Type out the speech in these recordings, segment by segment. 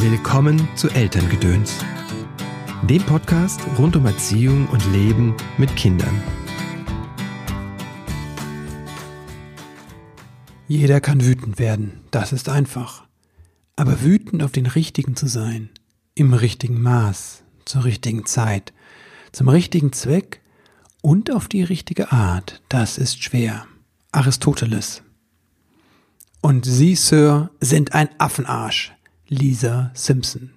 Willkommen zu Elterngedöns, dem Podcast rund um Erziehung und Leben mit Kindern. Jeder kann wütend werden, das ist einfach. Aber wütend auf den Richtigen zu sein, im richtigen Maß, zur richtigen Zeit, zum richtigen Zweck und auf die richtige Art, das ist schwer. Aristoteles. Und Sie, Sir, sind ein Affenarsch. Lisa Simpson.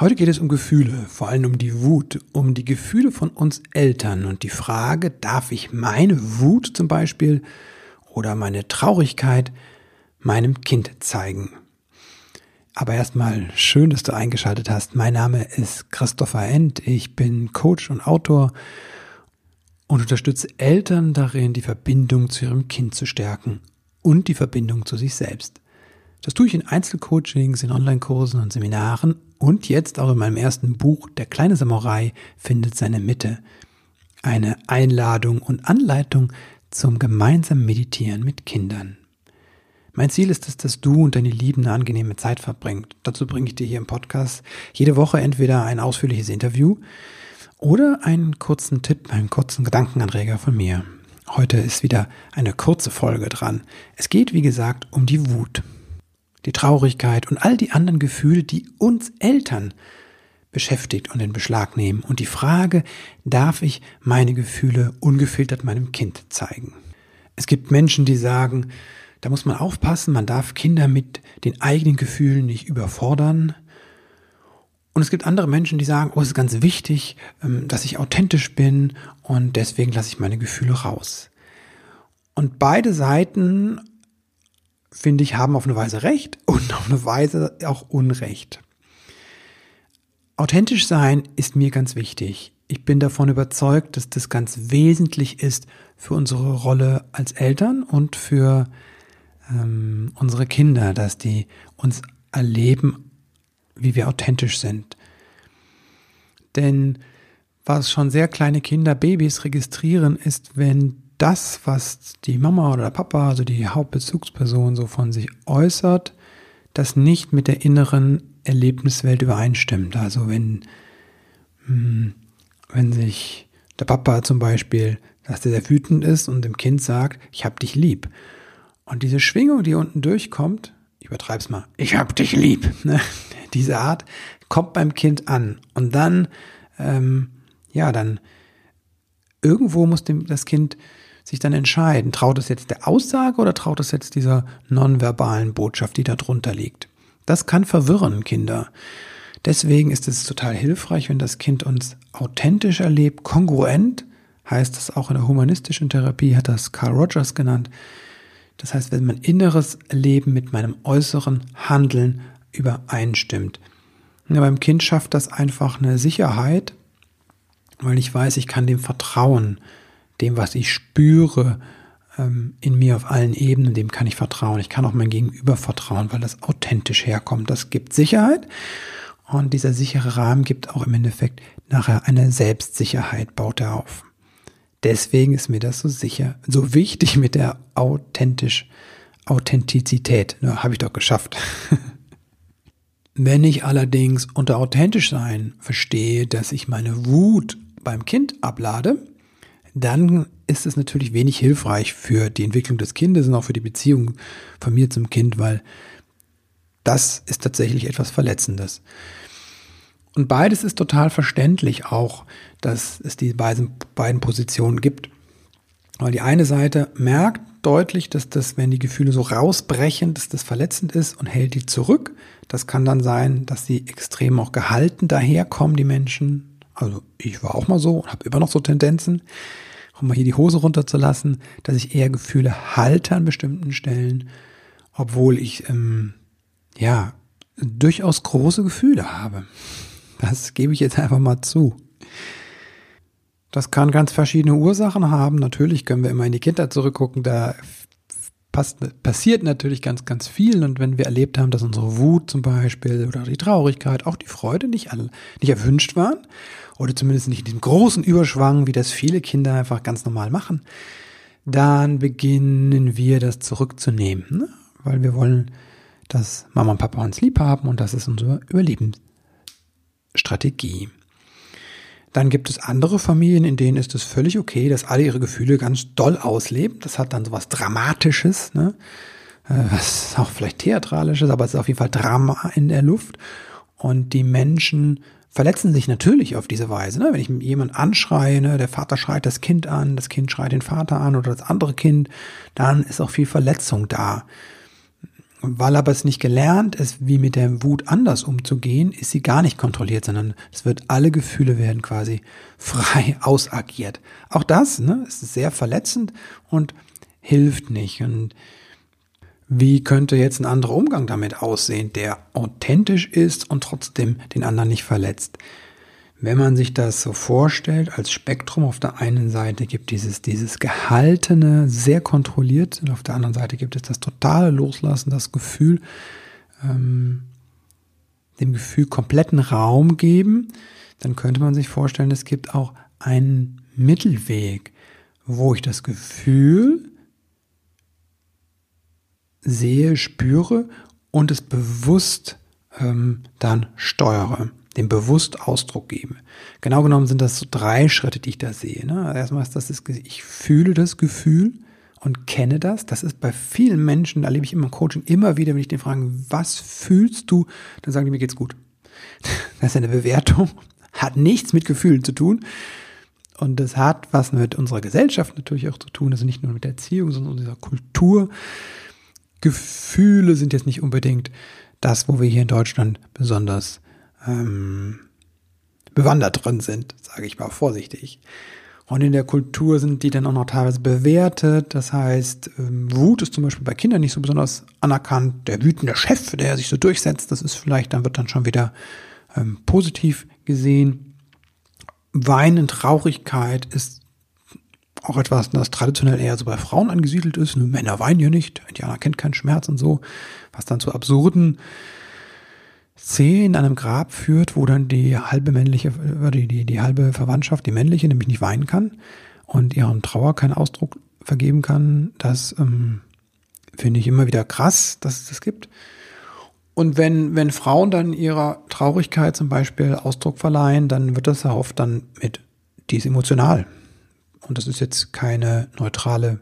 Heute geht es um Gefühle, vor allem um die Wut, um die Gefühle von uns Eltern und die Frage, darf ich meine Wut zum Beispiel oder meine Traurigkeit meinem Kind zeigen? Aber erstmal schön, dass du eingeschaltet hast. Mein Name ist Christopher End. Ich bin Coach und Autor und unterstütze Eltern darin, die Verbindung zu ihrem Kind zu stärken und die Verbindung zu sich selbst. Das tue ich in Einzelcoachings, in Online-Kursen und Seminaren und jetzt auch in meinem ersten Buch Der kleine Samurai findet seine Mitte. Eine Einladung und Anleitung zum gemeinsamen Meditieren mit Kindern. Mein Ziel ist es, dass du und deine Lieben eine angenehme Zeit verbringt. Dazu bringe ich dir hier im Podcast jede Woche entweder ein ausführliches Interview oder einen kurzen Tipp, einen kurzen Gedankenanreger von mir. Heute ist wieder eine kurze Folge dran. Es geht, wie gesagt, um die Wut die Traurigkeit und all die anderen Gefühle, die uns Eltern beschäftigt und in Beschlag nehmen. Und die Frage, darf ich meine Gefühle ungefiltert meinem Kind zeigen? Es gibt Menschen, die sagen, da muss man aufpassen, man darf Kinder mit den eigenen Gefühlen nicht überfordern. Und es gibt andere Menschen, die sagen, oh, es ist ganz wichtig, ähm, dass ich authentisch bin und deswegen lasse ich meine Gefühle raus. Und beide Seiten finde ich, haben auf eine Weise Recht und auf eine Weise auch Unrecht. Authentisch sein ist mir ganz wichtig. Ich bin davon überzeugt, dass das ganz wesentlich ist für unsere Rolle als Eltern und für ähm, unsere Kinder, dass die uns erleben, wie wir authentisch sind. Denn was schon sehr kleine Kinder, Babys registrieren, ist, wenn das, was die Mama oder der Papa, also die Hauptbezugsperson so von sich äußert, das nicht mit der inneren Erlebniswelt übereinstimmt. Also wenn, hm, wenn sich der Papa zum Beispiel, dass der sehr wütend ist und dem Kind sagt, ich hab dich lieb. Und diese Schwingung, die unten durchkommt, ich übertreib's mal, ich hab dich lieb, ne? diese Art kommt beim Kind an. Und dann, ähm, ja, dann irgendwo muss dem, das Kind sich dann entscheiden, traut es jetzt der Aussage oder traut es jetzt dieser nonverbalen Botschaft, die da drunter liegt. Das kann verwirren, Kinder. Deswegen ist es total hilfreich, wenn das Kind uns authentisch erlebt, kongruent, heißt das auch in der humanistischen Therapie, hat das Carl Rogers genannt. Das heißt, wenn mein inneres Leben mit meinem äußeren Handeln übereinstimmt. Ja, beim Kind schafft das einfach eine Sicherheit, weil ich weiß, ich kann dem vertrauen dem, was ich spüre, ähm, in mir auf allen Ebenen, dem kann ich vertrauen. Ich kann auch mein Gegenüber vertrauen, weil das authentisch herkommt. Das gibt Sicherheit. Und dieser sichere Rahmen gibt auch im Endeffekt nachher eine Selbstsicherheit, baut er auf. Deswegen ist mir das so sicher, so wichtig mit der authentisch, Authentizität. Ja, Habe ich doch geschafft. Wenn ich allerdings unter authentisch sein verstehe, dass ich meine Wut beim Kind ablade, dann ist es natürlich wenig hilfreich für die Entwicklung des Kindes und auch für die Beziehung von mir zum Kind, weil das ist tatsächlich etwas Verletzendes. Und beides ist total verständlich auch, dass es die beiden, Positionen gibt. Weil die eine Seite merkt deutlich, dass das, wenn die Gefühle so rausbrechen, dass das verletzend ist und hält die zurück. Das kann dann sein, dass sie extrem auch gehalten daherkommen, die Menschen, also ich war auch mal so und habe immer noch so Tendenzen, um mal hier die Hose runterzulassen, dass ich eher Gefühle halte an bestimmten Stellen, obwohl ich ähm, ja durchaus große Gefühle habe. Das gebe ich jetzt einfach mal zu. Das kann ganz verschiedene Ursachen haben. Natürlich können wir immer in die Kindheit zurückgucken. Da passiert natürlich ganz, ganz viel. Und wenn wir erlebt haben, dass unsere Wut zum Beispiel oder die Traurigkeit, auch die Freude nicht, alle, nicht erwünscht waren oder zumindest nicht in diesem großen Überschwang, wie das viele Kinder einfach ganz normal machen, dann beginnen wir das zurückzunehmen, ne? weil wir wollen dass Mama und Papa uns lieb haben und das ist unsere Überlebensstrategie. Dann gibt es andere Familien, in denen ist es völlig okay, dass alle ihre Gefühle ganz doll ausleben. Das hat dann so was Dramatisches, ne? Äh, was auch vielleicht theatralisches, aber es ist auf jeden Fall Drama in der Luft. Und die Menschen verletzen sich natürlich auf diese Weise. Ne? Wenn ich jemand anschreie, ne? der Vater schreit das Kind an, das Kind schreit den Vater an oder das andere Kind, dann ist auch viel Verletzung da. Weil aber es nicht gelernt ist, wie mit der Wut anders umzugehen, ist sie gar nicht kontrolliert, sondern es wird alle Gefühle werden quasi frei ausagiert. Auch das ne, ist sehr verletzend und hilft nicht. Und wie könnte jetzt ein anderer Umgang damit aussehen, der authentisch ist und trotzdem den anderen nicht verletzt? Wenn man sich das so vorstellt, als Spektrum auf der einen Seite gibt dieses, dieses gehaltene, sehr kontrolliert, und auf der anderen Seite gibt es das totale Loslassen, das Gefühl, ähm, dem Gefühl kompletten Raum geben, dann könnte man sich vorstellen, es gibt auch einen Mittelweg, wo ich das Gefühl sehe, spüre und es bewusst ähm, dann steuere dem bewusst Ausdruck gebe. Genau genommen sind das so drei Schritte, die ich da sehe. Ne? Erstmal ist das, das, ich fühle das Gefühl und kenne das. Das ist bei vielen Menschen, da erlebe ich immer im Coaching immer wieder, wenn ich den frage, was fühlst du? Dann sagen die, mir geht's gut. Das ist eine Bewertung, hat nichts mit Gefühlen zu tun. Und das hat was mit unserer Gesellschaft natürlich auch zu tun, also nicht nur mit der Erziehung, sondern dieser Kultur. Gefühle sind jetzt nicht unbedingt das, wo wir hier in Deutschland besonders ähm, bewandert drin sind, sage ich mal vorsichtig. Und in der Kultur sind die dann auch noch teilweise bewertet. Das heißt, ähm, Wut ist zum Beispiel bei Kindern nicht so besonders anerkannt. Der wütende Chef, der sich so durchsetzt, das ist vielleicht, dann wird dann schon wieder ähm, positiv gesehen. Weinen, Traurigkeit ist auch etwas, das traditionell eher so bei Frauen angesiedelt ist. Männer weinen ja nicht. Indianer kennt keinen Schmerz und so. Was dann zu absurden Szene in einem Grab führt, wo dann die halbe männliche, äh, die, die, die halbe Verwandtschaft, die männliche, nämlich nicht weinen kann und ihren Trauer keinen Ausdruck vergeben kann, das ähm, finde ich immer wieder krass, dass es das gibt. Und wenn, wenn Frauen dann ihrer Traurigkeit zum Beispiel Ausdruck verleihen, dann wird das ja oft dann mit, die ist emotional. Und das ist jetzt keine neutrale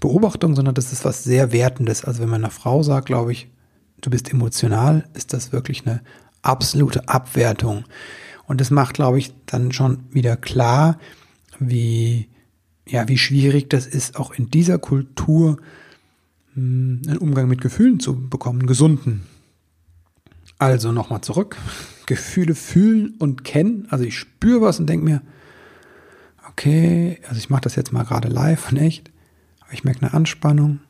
Beobachtung, sondern das ist was sehr Wertendes. Also wenn man einer Frau sagt, glaube ich, du bist emotional, ist das wirklich eine absolute Abwertung. Und das macht, glaube ich, dann schon wieder klar, wie, ja, wie schwierig das ist, auch in dieser Kultur hm, einen Umgang mit Gefühlen zu bekommen, gesunden. Also nochmal zurück. Gefühle fühlen und kennen. Also ich spüre was und denke mir, okay, also ich mache das jetzt mal gerade live und echt, aber ich merke eine Anspannung,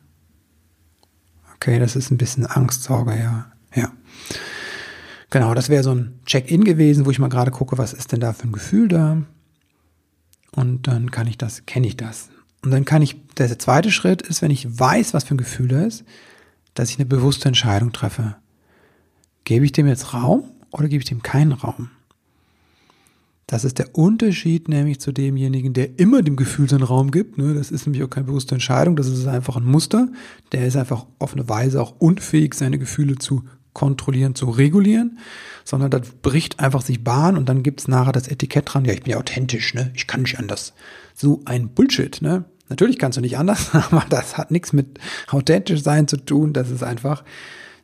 Okay, das ist ein bisschen Angstsorge, ja. Ja. Genau, das wäre so ein Check-in gewesen, wo ich mal gerade gucke, was ist denn da für ein Gefühl da? Und dann kann ich das, kenne ich das. Und dann kann ich, der zweite Schritt ist, wenn ich weiß, was für ein Gefühl da ist, dass ich eine bewusste Entscheidung treffe. Gebe ich dem jetzt Raum oder gebe ich dem keinen Raum? Das ist der Unterschied nämlich zu demjenigen, der immer dem Gefühl seinen Raum gibt. Ne? Das ist nämlich auch keine bewusste Entscheidung, das ist einfach ein Muster. Der ist einfach auf eine Weise auch unfähig, seine Gefühle zu kontrollieren, zu regulieren, sondern das bricht einfach sich Bahn und dann gibt's nachher das Etikett dran, ja, ich bin ja authentisch, ne? ich kann nicht anders. So ein Bullshit. Ne? Natürlich kannst du nicht anders, aber das hat nichts mit authentisch sein zu tun. Das ist einfach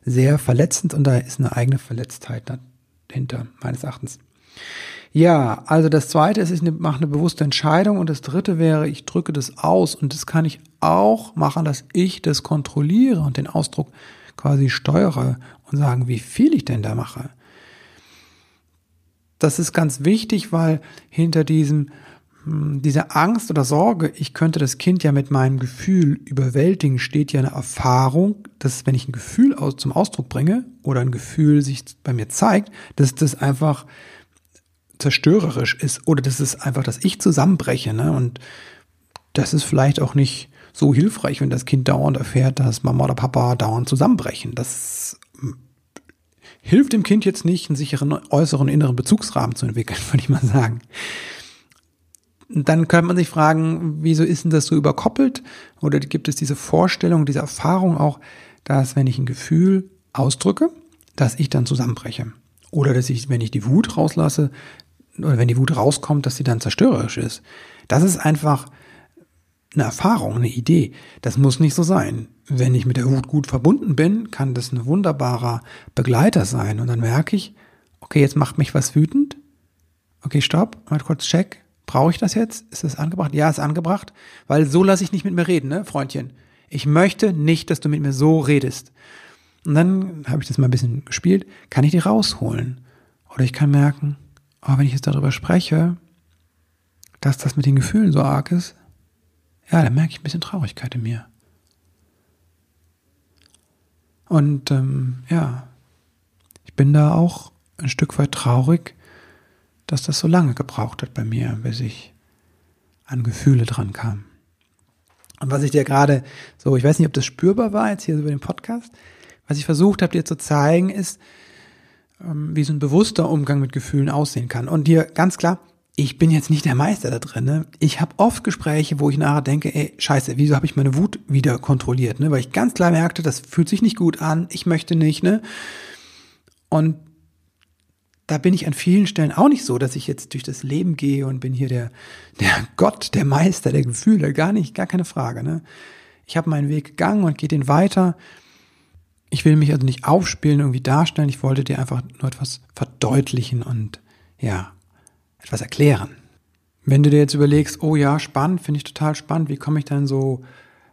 sehr verletzend und da ist eine eigene Verletztheit dahinter, meines Erachtens. Ja, also das zweite ist, ich mache eine bewusste Entscheidung und das dritte wäre, ich drücke das aus und das kann ich auch machen, dass ich das kontrolliere und den Ausdruck quasi steuere und sagen, wie viel ich denn da mache. Das ist ganz wichtig, weil hinter diesem hm, dieser Angst oder Sorge, ich könnte das Kind ja mit meinem Gefühl überwältigen, steht ja eine Erfahrung, dass wenn ich ein Gefühl aus, zum Ausdruck bringe oder ein Gefühl sich bei mir zeigt, dass das einfach zerstörerisch ist oder das ist einfach, dass ich zusammenbreche. Ne? Und das ist vielleicht auch nicht so hilfreich, wenn das Kind dauernd erfährt, dass Mama oder Papa dauernd zusammenbrechen. Das hilft dem Kind jetzt nicht, einen sicheren äußeren inneren Bezugsrahmen zu entwickeln, würde ich mal sagen. Dann könnte man sich fragen, wieso ist denn das so überkoppelt? Oder gibt es diese Vorstellung, diese Erfahrung auch, dass wenn ich ein Gefühl ausdrücke, dass ich dann zusammenbreche. Oder dass ich, wenn ich die Wut rauslasse, oder wenn die Wut rauskommt, dass sie dann zerstörerisch ist. Das ist einfach eine Erfahrung, eine Idee. Das muss nicht so sein. Wenn ich mit der Wut gut verbunden bin, kann das ein wunderbarer Begleiter sein. Und dann merke ich, okay, jetzt macht mich was wütend. Okay, stopp, mal kurz check. Brauche ich das jetzt? Ist das angebracht? Ja, ist angebracht. Weil so lasse ich nicht mit mir reden, ne, Freundchen. Ich möchte nicht, dass du mit mir so redest. Und dann habe ich das mal ein bisschen gespielt. Kann ich die rausholen? Oder ich kann merken, oh, wenn ich jetzt darüber spreche, dass das mit den Gefühlen so arg ist, ja, dann merke ich ein bisschen Traurigkeit in mir. Und ähm, ja, ich bin da auch ein Stück weit traurig, dass das so lange gebraucht hat bei mir, bis ich an Gefühle dran kam. Und was ich dir gerade so, ich weiß nicht, ob das spürbar war jetzt hier über den Podcast, was ich versucht habe dir zu zeigen, ist, wie so ein bewusster Umgang mit Gefühlen aussehen kann. Und dir ganz klar, ich bin jetzt nicht der Meister da drin. Ne? Ich habe oft Gespräche, wo ich nachher denke, ey, scheiße, wieso habe ich meine Wut wieder kontrolliert? Ne? Weil ich ganz klar merkte, das fühlt sich nicht gut an, ich möchte nicht. Ne? Und da bin ich an vielen Stellen auch nicht so, dass ich jetzt durch das Leben gehe und bin hier der, der Gott, der Meister der Gefühle. Gar nicht, gar keine Frage. Ne? Ich habe meinen Weg gegangen und gehe den weiter. Ich will mich also nicht aufspielen, irgendwie darstellen. Ich wollte dir einfach nur etwas verdeutlichen und ja, etwas erklären. Wenn du dir jetzt überlegst, oh ja, spannend, finde ich total spannend, wie komme ich dann so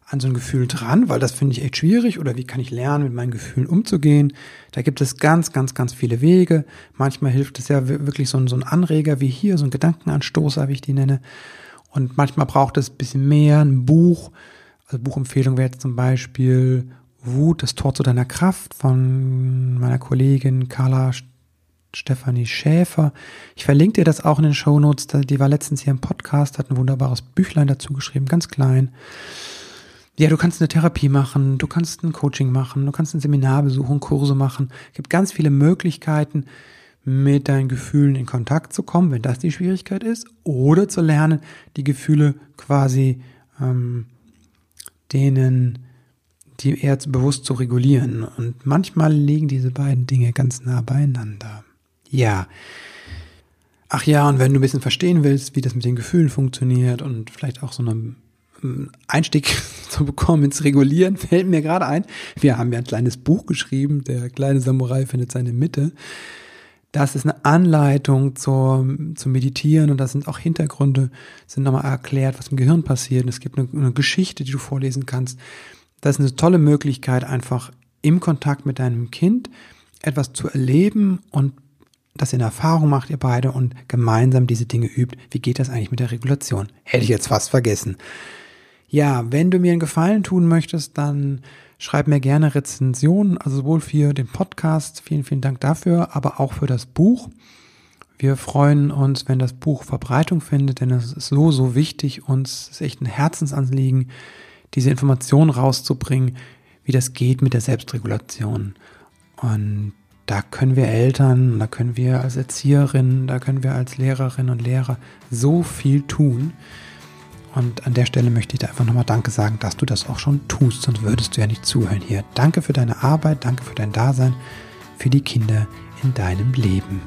an so ein Gefühl dran, weil das finde ich echt schwierig oder wie kann ich lernen, mit meinen Gefühlen umzugehen. Da gibt es ganz, ganz, ganz viele Wege. Manchmal hilft es ja wirklich so ein, so ein Anreger wie hier, so ein Gedankenanstoßer, wie ich die nenne. Und manchmal braucht es ein bisschen mehr, ein Buch. Also Buchempfehlung wäre jetzt zum Beispiel Wut, das Tor zu deiner Kraft von meiner Kollegin Carla Stefanie Schäfer. Ich verlinke dir das auch in den Show Notes. Die war letztens hier im Podcast, hat ein wunderbares Büchlein dazu geschrieben, ganz klein. Ja, du kannst eine Therapie machen, du kannst ein Coaching machen, du kannst ein Seminar besuchen, Kurse machen. Es gibt ganz viele Möglichkeiten, mit deinen Gefühlen in Kontakt zu kommen, wenn das die Schwierigkeit ist, oder zu lernen, die Gefühle quasi ähm, denen die eher bewusst zu regulieren. Und manchmal liegen diese beiden Dinge ganz nah beieinander. Ja. Ach ja, und wenn du ein bisschen verstehen willst, wie das mit den Gefühlen funktioniert und vielleicht auch so einen ähm, Einstieg zu bekommen ins Regulieren, fällt mir gerade ein. Wir haben ja ein kleines Buch geschrieben, der kleine Samurai findet seine Mitte. Das ist eine Anleitung zur, zum Meditieren und da sind auch Hintergründe, sind nochmal erklärt, was im Gehirn passiert. Und es gibt eine, eine Geschichte, die du vorlesen kannst. Das ist eine tolle Möglichkeit, einfach im Kontakt mit deinem Kind etwas zu erleben und das in Erfahrung macht ihr beide und gemeinsam diese Dinge übt. Wie geht das eigentlich mit der Regulation? Hätte ich jetzt fast vergessen. Ja, wenn du mir einen Gefallen tun möchtest, dann schreib mir gerne Rezensionen, also sowohl für den Podcast, vielen, vielen Dank dafür, aber auch für das Buch. Wir freuen uns, wenn das Buch Verbreitung findet, denn es ist so, so wichtig. Uns ist echt ein Herzensanliegen, diese Informationen rauszubringen, wie das geht mit der Selbstregulation. Und da können wir Eltern, da können wir als Erzieherinnen, da können wir als Lehrerinnen und Lehrer so viel tun. Und an der Stelle möchte ich dir einfach nochmal Danke sagen, dass du das auch schon tust, sonst würdest du ja nicht zuhören hier. Danke für deine Arbeit, danke für dein Dasein, für die Kinder in deinem Leben.